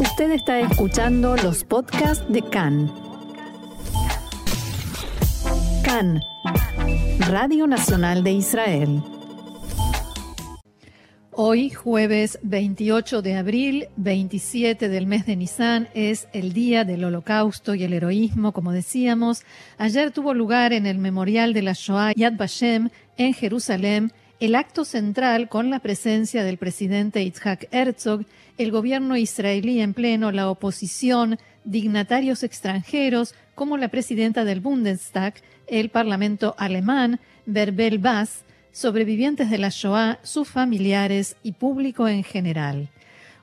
Usted está escuchando los podcasts de CAN. CAN, Radio Nacional de Israel. Hoy, jueves 28 de abril, 27 del mes de Nisan, es el día del holocausto y el heroísmo, como decíamos. Ayer tuvo lugar en el memorial de la Shoah Yad Vashem en Jerusalén el acto central con la presencia del presidente Itzhak Herzog, el gobierno israelí en pleno, la oposición, dignatarios extranjeros como la presidenta del Bundestag, el parlamento alemán, Berbel Bass, sobrevivientes de la Shoah, sus familiares y público en general.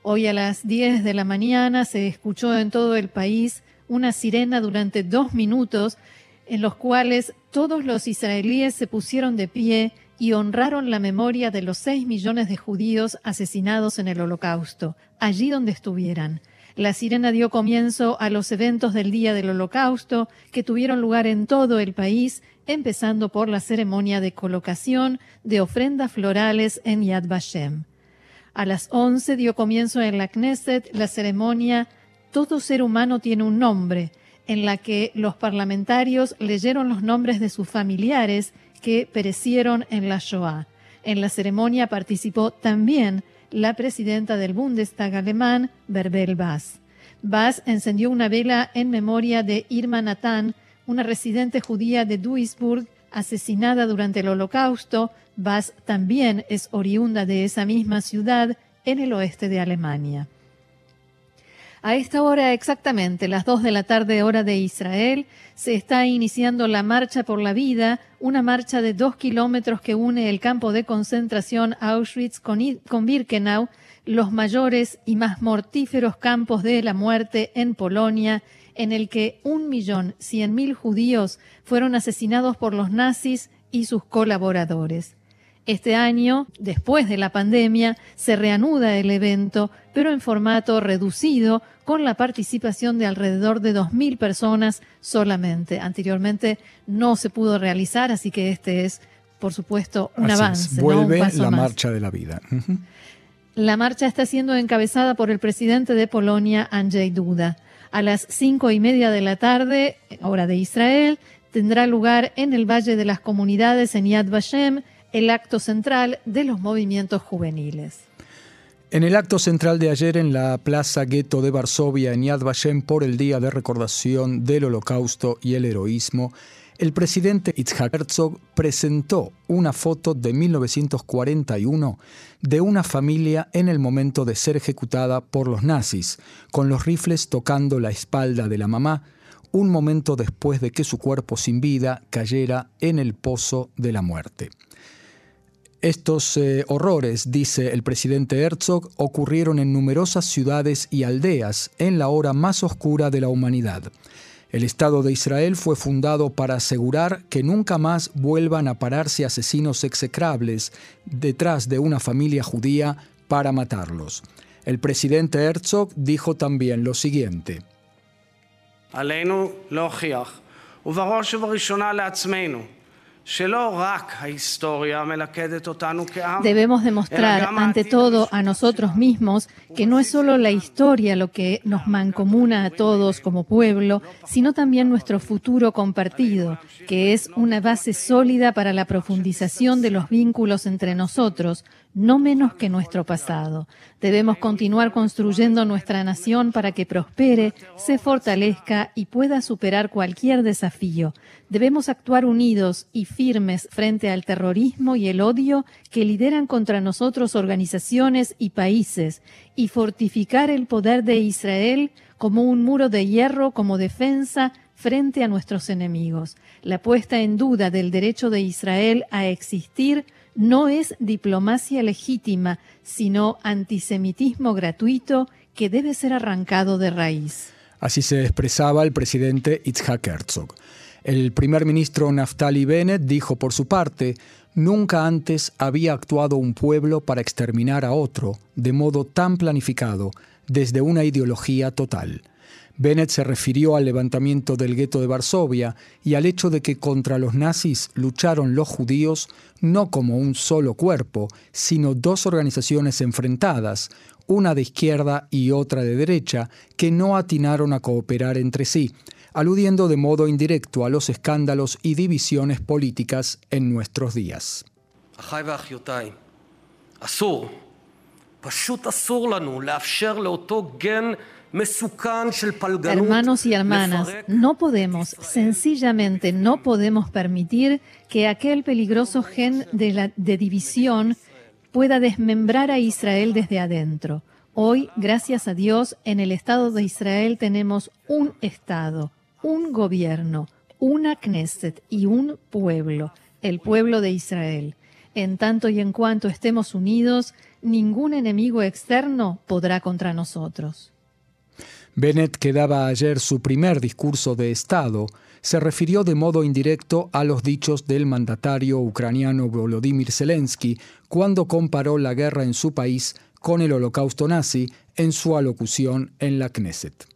Hoy a las 10 de la mañana se escuchó en todo el país una sirena durante dos minutos en los cuales todos los israelíes se pusieron de pie y honraron la memoria de los seis millones de judíos asesinados en el Holocausto, allí donde estuvieran. La sirena dio comienzo a los eventos del Día del Holocausto que tuvieron lugar en todo el país, empezando por la ceremonia de colocación de ofrendas florales en Yad Vashem. A las once dio comienzo en la Knesset la ceremonia Todo ser humano tiene un nombre, en la que los parlamentarios leyeron los nombres de sus familiares que perecieron en la Shoah. En la ceremonia participó también la presidenta del Bundestag alemán, Berbel Bass. Bass encendió una vela en memoria de Irma Natán, una residente judía de Duisburg, asesinada durante el Holocausto. Bass también es oriunda de esa misma ciudad en el oeste de Alemania. A esta hora exactamente, las dos de la tarde hora de Israel, se está iniciando la Marcha por la Vida, una marcha de dos kilómetros que une el campo de concentración Auschwitz con, con Birkenau, los mayores y más mortíferos campos de la muerte en Polonia, en el que un millón cien mil judíos fueron asesinados por los nazis y sus colaboradores. Este año, después de la pandemia, se reanuda el evento, pero en formato reducido, con la participación de alrededor de 2.000 personas solamente. Anteriormente no se pudo realizar, así que este es, por supuesto, un avance. Vuelve la marcha de la vida. La marcha está siendo encabezada por el presidente de Polonia, Andrzej Duda. A las cinco y media de la tarde, hora de Israel, tendrá lugar en el Valle de las Comunidades en Yad Vashem el acto central de los movimientos juveniles. En el acto central de ayer en la Plaza Gueto de Varsovia en Yad Vashem por el Día de Recordación del Holocausto y el Heroísmo, el presidente Itzhak Herzog presentó una foto de 1941 de una familia en el momento de ser ejecutada por los nazis, con los rifles tocando la espalda de la mamá, un momento después de que su cuerpo sin vida cayera en el pozo de la muerte. Estos eh, horrores, dice el presidente Herzog, ocurrieron en numerosas ciudades y aldeas en la hora más oscura de la humanidad. El Estado de Israel fue fundado para asegurar que nunca más vuelvan a pararse asesinos execrables detrás de una familia judía para matarlos. El presidente Herzog dijo también lo siguiente. Debemos demostrar ante todo a nosotros mismos que no es solo la historia lo que nos mancomuna a todos como pueblo, sino también nuestro futuro compartido, que es una base sólida para la profundización de los vínculos entre nosotros, no menos que nuestro pasado. Debemos continuar construyendo nuestra nación para que prospere, se fortalezca y pueda superar cualquier desafío. Debemos actuar unidos y firmes frente al terrorismo y el odio que lideran contra nosotros organizaciones y países y fortificar el poder de Israel como un muro de hierro como defensa frente a nuestros enemigos. La puesta en duda del derecho de Israel a existir no es diplomacia legítima, sino antisemitismo gratuito que debe ser arrancado de raíz. Así se expresaba el presidente Itzhak Herzog. El primer ministro Naftali Bennett dijo por su parte, nunca antes había actuado un pueblo para exterminar a otro de modo tan planificado desde una ideología total. Bennett se refirió al levantamiento del gueto de Varsovia y al hecho de que contra los nazis lucharon los judíos no como un solo cuerpo, sino dos organizaciones enfrentadas, una de izquierda y otra de derecha, que no atinaron a cooperar entre sí, aludiendo de modo indirecto a los escándalos y divisiones políticas en nuestros días. Hermanos y hermanas, no podemos, sencillamente no podemos permitir que aquel peligroso gen de, la, de división pueda desmembrar a Israel desde adentro. Hoy, gracias a Dios, en el Estado de Israel tenemos un Estado, un gobierno, una Knesset y un pueblo, el pueblo de Israel. En tanto y en cuanto estemos unidos, ningún enemigo externo podrá contra nosotros. Bennett, que daba ayer su primer discurso de Estado, se refirió de modo indirecto a los dichos del mandatario ucraniano Volodymyr Zelensky cuando comparó la guerra en su país con el holocausto nazi en su alocución en la Knesset.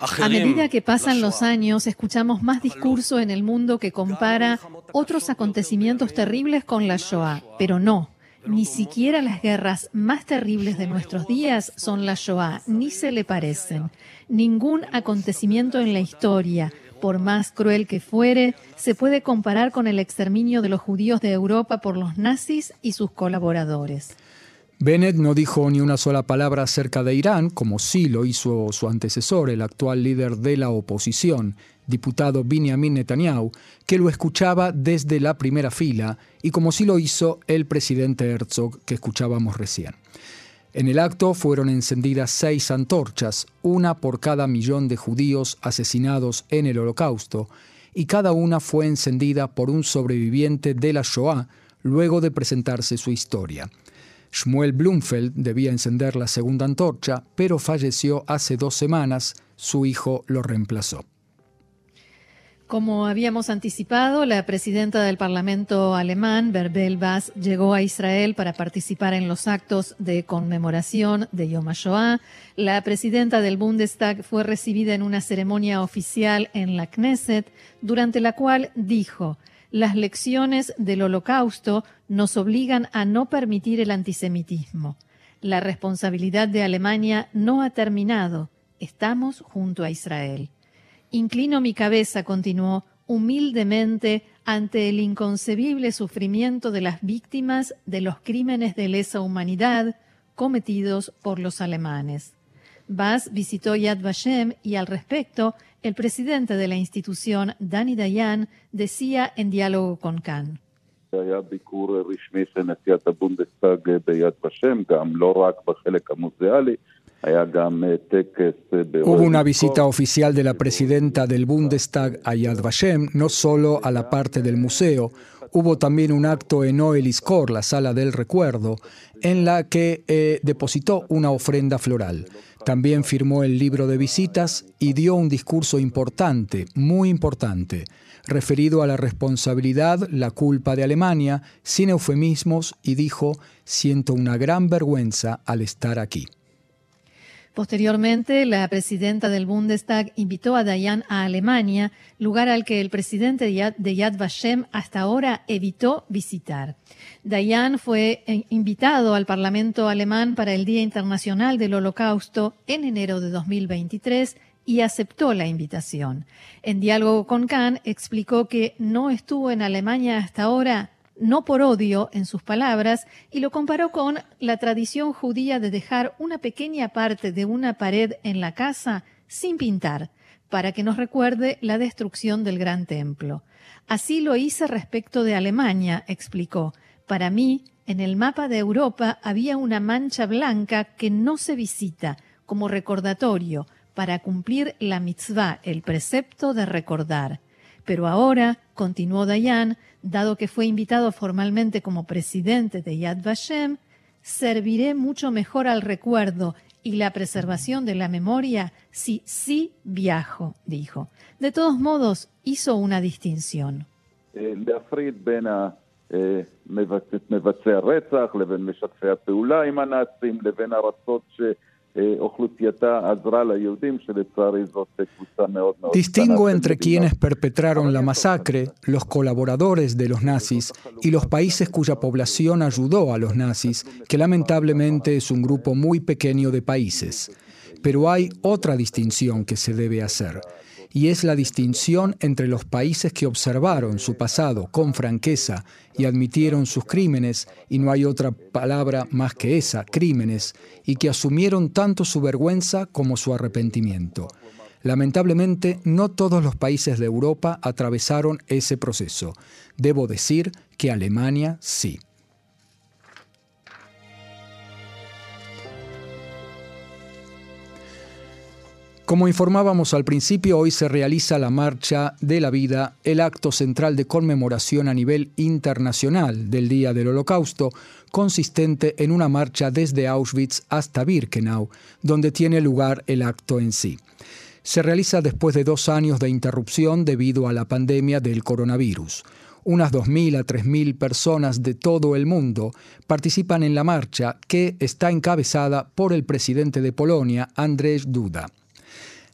A medida que pasan los años, escuchamos más discurso en el mundo que compara otros acontecimientos terribles con la Shoah, pero no. Ni siquiera las guerras más terribles de nuestros días son la Shoah, ni se le parecen. Ningún acontecimiento en la historia, por más cruel que fuere, se puede comparar con el exterminio de los judíos de Europa por los nazis y sus colaboradores. Bennett no dijo ni una sola palabra acerca de Irán, como sí lo hizo su antecesor, el actual líder de la oposición, diputado Benjamin Netanyahu, que lo escuchaba desde la primera fila, y como sí lo hizo el presidente Herzog, que escuchábamos recién. En el acto fueron encendidas seis antorchas, una por cada millón de judíos asesinados en el Holocausto, y cada una fue encendida por un sobreviviente de la Shoah luego de presentarse su historia. Shmuel Blumfeld debía encender la segunda antorcha, pero falleció hace dos semanas. Su hijo lo reemplazó. Como habíamos anticipado, la presidenta del Parlamento alemán, Berbel Bass, llegó a Israel para participar en los actos de conmemoración de Yom HaShoah. La presidenta del Bundestag fue recibida en una ceremonia oficial en la Knesset, durante la cual dijo, las lecciones del holocausto nos obligan a no permitir el antisemitismo. La responsabilidad de Alemania no ha terminado. Estamos junto a Israel. Inclino mi cabeza, continuó, humildemente ante el inconcebible sufrimiento de las víctimas de los crímenes de lesa humanidad cometidos por los alemanes. Bass visitó Yad Vashem y al respecto el presidente de la institución, Dani Dayan, decía en diálogo con Khan. Hubo una visita oficial de la presidenta del Bundestag a Yad Vashem, no solo a la parte del museo, hubo también un acto en Oeliskor, la sala del recuerdo, en la que eh, depositó una ofrenda floral. También firmó el libro de visitas y dio un discurso importante, muy importante, referido a la responsabilidad, la culpa de Alemania, sin eufemismos, y dijo, siento una gran vergüenza al estar aquí. Posteriormente, la presidenta del Bundestag invitó a Dayan a Alemania, lugar al que el presidente de Yad Vashem hasta ahora evitó visitar. Dayan fue eh, invitado al Parlamento alemán para el Día Internacional del Holocausto en enero de 2023 y aceptó la invitación. En diálogo con Kahn explicó que no estuvo en Alemania hasta ahora no por odio en sus palabras, y lo comparó con la tradición judía de dejar una pequeña parte de una pared en la casa sin pintar, para que nos recuerde la destrucción del gran templo. Así lo hice respecto de Alemania, explicó. Para mí, en el mapa de Europa había una mancha blanca que no se visita, como recordatorio, para cumplir la mitzvah, el precepto de recordar. Pero ahora, continuó Dayan, dado que fue invitado formalmente como presidente de Yad Vashem, serviré mucho mejor al recuerdo y la preservación de la memoria si sí viajo, dijo. De todos modos, hizo una distinción. Distingo entre quienes perpetraron la masacre, los colaboradores de los nazis, y los países cuya población ayudó a los nazis, que lamentablemente es un grupo muy pequeño de países. Pero hay otra distinción que se debe hacer y es la distinción entre los países que observaron su pasado con franqueza y admitieron sus crímenes, y no hay otra palabra más que esa, crímenes, y que asumieron tanto su vergüenza como su arrepentimiento. Lamentablemente, no todos los países de Europa atravesaron ese proceso. Debo decir que Alemania sí. Como informábamos al principio, hoy se realiza la Marcha de la Vida, el acto central de conmemoración a nivel internacional del Día del Holocausto, consistente en una marcha desde Auschwitz hasta Birkenau, donde tiene lugar el acto en sí. Se realiza después de dos años de interrupción debido a la pandemia del coronavirus. Unas 2.000 a 3.000 personas de todo el mundo participan en la marcha que está encabezada por el presidente de Polonia, Andrzej Duda.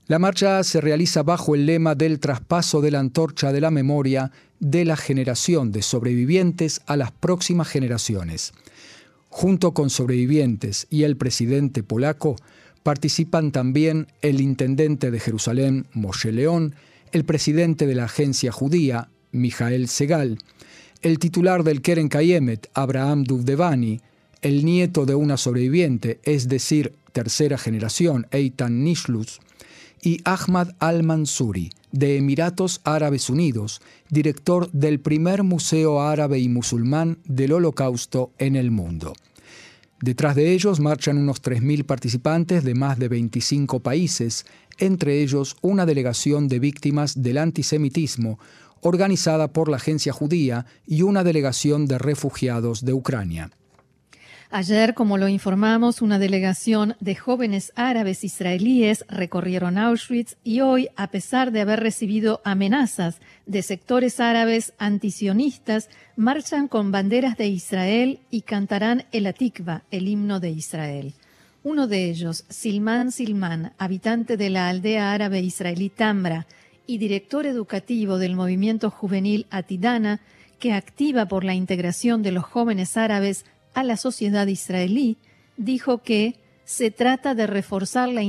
La marcha se realiza bajo el lema del traspaso de la antorcha de la memoria de la generación de sobrevivientes a las próximas generaciones. Junto con sobrevivientes y el presidente polaco, participan también el intendente de Jerusalén, Moshe León, el presidente de la agencia judía, Mijael Segal, el titular del Keren Kayemet, Abraham Duvdevani, el nieto de una sobreviviente, es decir, tercera generación, Eitan Nishlus, y Ahmad al-Mansuri, de Emiratos Árabes Unidos, director del primer Museo Árabe y Musulmán del Holocausto en el mundo. Detrás de ellos marchan unos 3.000 participantes de más de 25 países, entre ellos una delegación de víctimas del antisemitismo, organizada por la Agencia Judía y una delegación de refugiados de Ucrania. Ayer, como lo informamos, una delegación de jóvenes árabes israelíes recorrieron Auschwitz y hoy, a pesar de haber recibido amenazas de sectores árabes antisionistas, marchan con banderas de Israel y cantarán el Atikva, el himno de Israel. Uno de ellos, Silman Silman, habitante de la aldea árabe israelí Tambra y director educativo del movimiento juvenil Atidana, que activa por la integración de los jóvenes árabes a la sociedad israelí, dijo que se trata de reforzar la,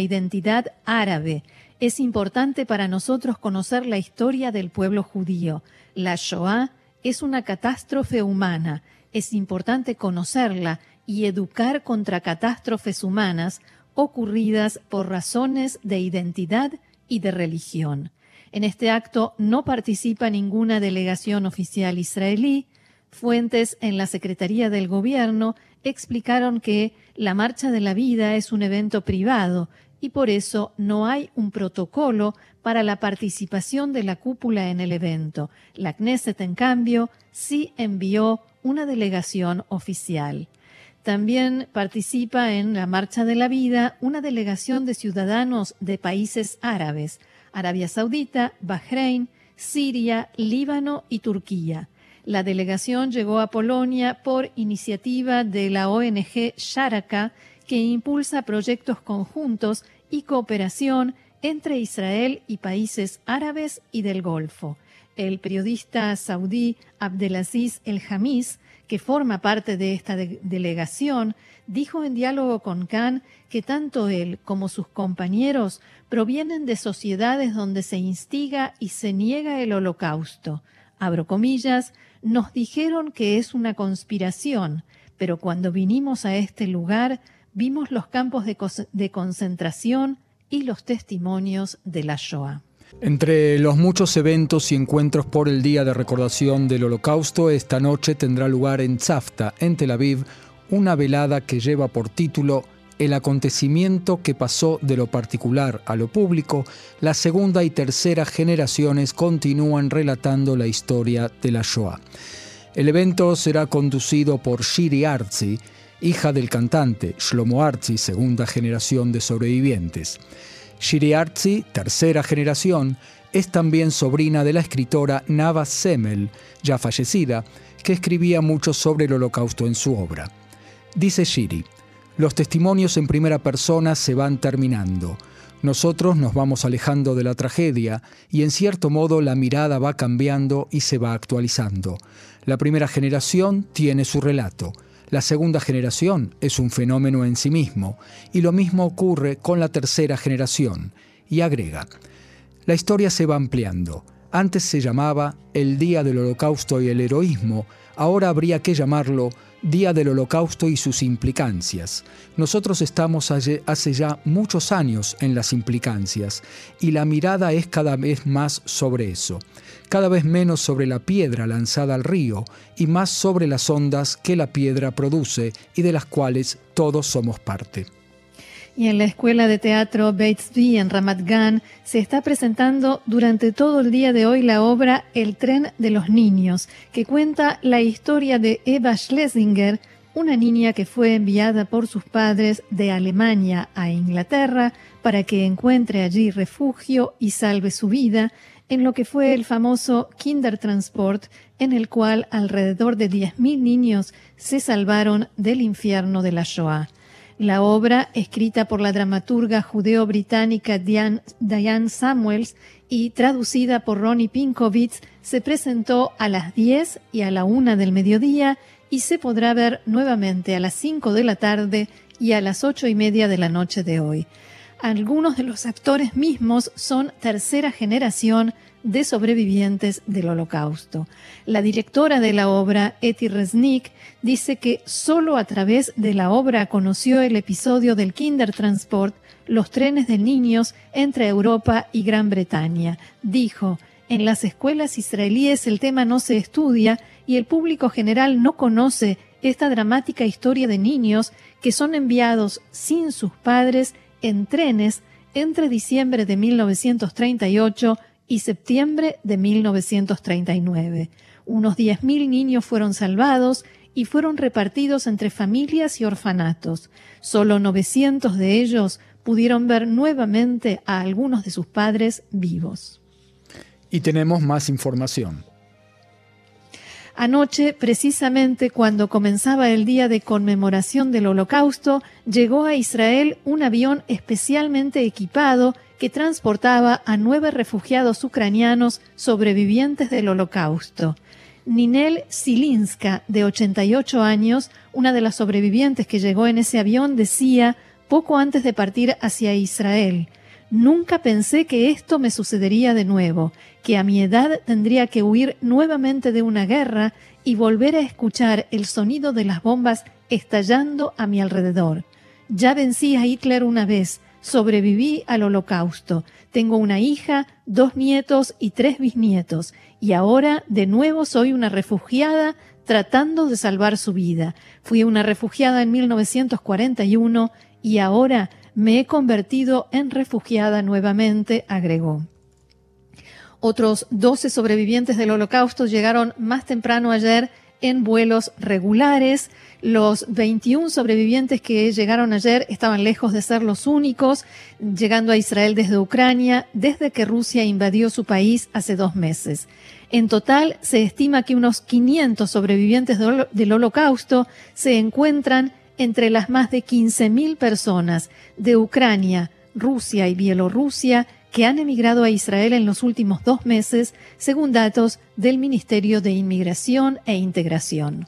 identidad árabe. Es importante para nosotros conocer la historia del pueblo judío. La Shoah es una catástrofe humana. Es importante conocerla y educar contra catástrofes humanas ocurridas por razones de identidad y de religión. En este acto no participa ninguna delegación oficial israelí, Fuentes en la Secretaría del Gobierno explicaron que la Marcha de la Vida es un evento privado y por eso no hay un protocolo para la participación de la cúpula en el evento. La Knesset, en cambio, sí envió una delegación oficial. También participa en la Marcha de la Vida una delegación de ciudadanos de países árabes, Arabia Saudita, Bahrein, Siria, Líbano y Turquía. La delegación llegó a Polonia por iniciativa de la ONG Sharaka, que impulsa proyectos conjuntos y cooperación entre Israel y países árabes y del Golfo. El periodista saudí Abdelaziz El Hamis, que forma parte de esta delegación, dijo en diálogo con Khan que tanto él como sus compañeros provienen de sociedades donde se instiga y se niega el holocausto. Abro comillas, nos dijeron que es una conspiración, pero cuando vinimos a este lugar vimos los campos de, concentración y los testimonios de la Shoah. Entre los muchos eventos y encuentros por el Día de Recordación del Holocausto, esta noche tendrá lugar en Tzafta, en Tel Aviv, una velada que lleva por título el acontecimiento que pasó de lo particular a lo público, la segunda y tercera generaciones continúan relatando la historia de la Shoah. El evento será conducido por Shiri Arzi, hija del cantante Shlomo Arzi, segunda generación de sobrevivientes. Shiri Arzi, tercera generación, es también sobrina de la escritora Nava Semel, ya fallecida, que escribía mucho sobre el holocausto en su obra. Dice Shiri, los testimonios en primera persona se van terminando. Nosotros nos vamos alejando de la tragedia y en cierto modo la mirada va cambiando y se va actualizando. La primera generación tiene su relato. La segunda generación es un fenómeno en sí mismo y lo mismo ocurre con la tercera generación. Y agrega, la historia se va ampliando. Antes se llamaba el Día del Holocausto y el Heroísmo, ahora habría que llamarlo Día del Holocausto y sus implicancias. Nosotros estamos hace ya muchos años en las implicancias y la mirada es cada vez más sobre eso, cada vez menos sobre la piedra lanzada al río y más sobre las ondas que la piedra produce y de las cuales todos somos parte. Y en la Escuela de Teatro Batesby en Ramat Gan se está presentando durante todo el día de hoy la obra El tren de los niños, que cuenta la historia de Eva Schlesinger, una niña que fue enviada por sus padres de Alemania a Inglaterra para que encuentre allí refugio y salve su vida en lo que fue el famoso Kindertransport, en el cual alrededor de 10.000 niños se salvaron del infierno de la Shoah. La obra, escrita por la dramaturga judeo-británica Diane Samuels y traducida por Ronnie Pinkovitz, se presentó a las 10 y a la 1 del mediodía y se podrá ver nuevamente a las 5 de la tarde y a las 8 y media de la noche de hoy. Algunos de los actores mismos son tercera generación de sobrevivientes del Holocausto. La directora de la obra, Eti Resnick, dice que solo a través de la obra conoció el episodio del Kindertransport, los trenes de niños entre Europa y Gran Bretaña. Dijo, en las escuelas israelíes el tema no se estudia y el público general no conoce esta dramática historia de niños que son enviados sin sus padres en trenes entre diciembre de 1938 y septiembre de 1939. Unos 10.000 niños fueron salvados y fueron repartidos entre familias y orfanatos. Solo 900 de ellos pudieron ver nuevamente a algunos de sus padres vivos. Y tenemos más información. Anoche, precisamente cuando comenzaba el día de conmemoración del Holocausto, llegó a Israel un avión especialmente equipado que transportaba a nueve refugiados ucranianos sobrevivientes del Holocausto. Ninel Silinska, de 88 años, una de las sobrevivientes que llegó en ese avión, decía, poco antes de partir hacia Israel, Nunca pensé que esto me sucedería de nuevo, que a mi edad tendría que huir nuevamente de una guerra y volver a escuchar el sonido de las bombas estallando a mi alrededor. Ya vencí a Hitler una vez, sobreviví al holocausto, tengo una hija, dos nietos y tres bisnietos, y ahora de nuevo soy una refugiada tratando de salvar su vida. Fui una refugiada en 1941 y ahora me he convertido en refugiada nuevamente, agregó. Otros 12 sobrevivientes del holocausto llegaron más temprano ayer en vuelos regulares. Los 21 sobrevivientes que llegaron ayer estaban lejos de ser los únicos, llegando a Israel desde Ucrania, desde que Rusia invadió su país hace dos meses. En total, se estima que unos 500 sobrevivientes del holocausto se encuentran entre las más de 15.000 personas de Ucrania, Rusia y Bielorrusia que han emigrado a Israel en los últimos dos meses, según datos del Ministerio de Inmigración e Integración.